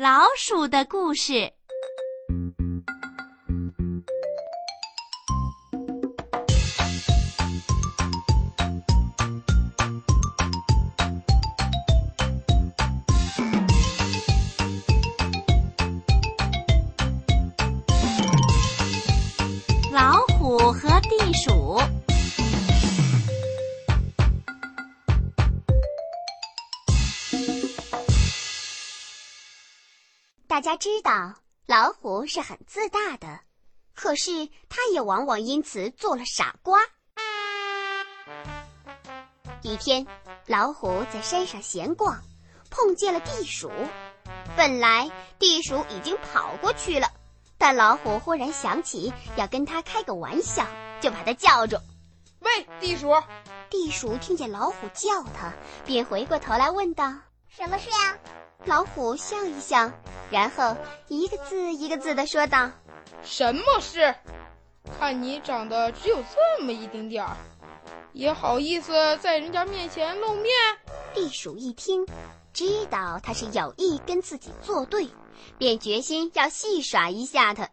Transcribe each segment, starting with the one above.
老鼠的故事。老虎和地鼠。大家知道，老虎是很自大的，可是它也往往因此做了傻瓜。一天，老虎在山上闲逛，碰见了地鼠。本来地鼠已经跑过去了，但老虎忽然想起要跟它开个玩笑，就把它叫住：“喂，地鼠！”地鼠听见老虎叫它，便回过头来问道：“什么事呀？”老虎笑一笑，然后一个字一个字的说道：“什么事？看你长得只有这么一丁点儿，也好意思在人家面前露面？”地鼠一听，知道他是有意跟自己作对，便决心要戏耍一下他。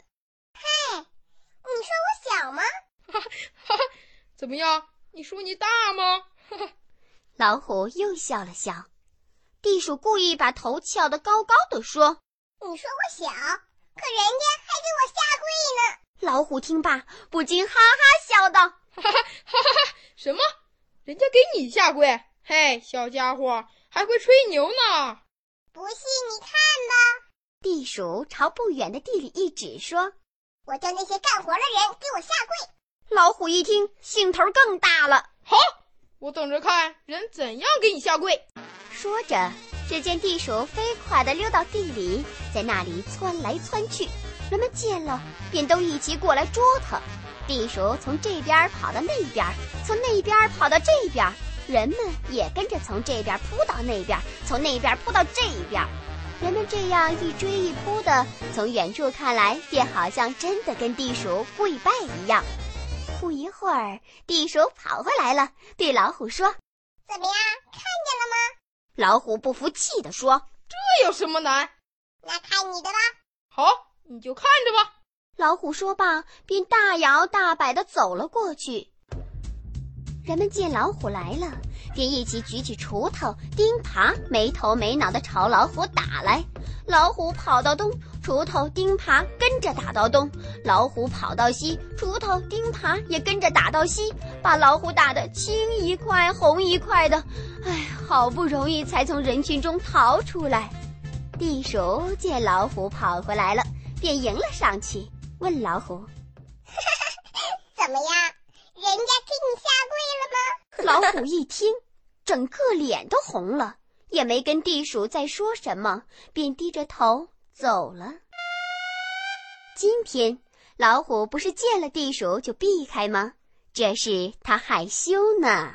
嘿，你说我小吗？哈哈，怎么样？你说你大吗？哈哈。老虎又笑了笑。地鼠故意把头翘得高高的说：“你说我小，可人家还给我下跪呢。”老虎听罢，不禁哈哈笑道：“哈哈哈哈！什么？人家给你下跪？嘿，小家伙，还会吹牛呢！不信你看吧。”地鼠朝不远的地里一指，说：“我叫那些干活的人给我下跪。”老虎一听，兴头更大了。好，我等着看人怎样给你下跪。说着，只见地鼠飞快地溜到地里，在那里窜来窜去。人们见了，便都一起过来捉它。地鼠从这边跑到那边，从那边跑到这边，人们也跟着从这边扑到那边，从那边扑到这边。人们这样一追一扑的，从远处看来，便好像真的跟地鼠跪拜一样。不一会儿，地鼠跑回来了，对老虎说：“怎么样，看见了吗？”老虎不服气地说：“这有什么难？那看你的吧。好，你就看着吧。”老虎说罢，便大摇大摆地走了过去。人们见老虎来了，便一起举起锄头、钉耙，没头没脑地朝老虎打来。老虎跑到东，锄头、钉耙跟着打到东；老虎跑到西，锄头、钉耙也跟着打到西，把老虎打得青一块红一块的。哎，好不容易才从人群中逃出来。地鼠见老虎跑回来了，便迎了上去，问老虎：“ 怎么样，人家给你下跪了吗？”老虎一听，整个脸都红了，也没跟地鼠再说什么，便低着头走了。今天老虎不是见了地鼠就避开吗？这是他害羞呢。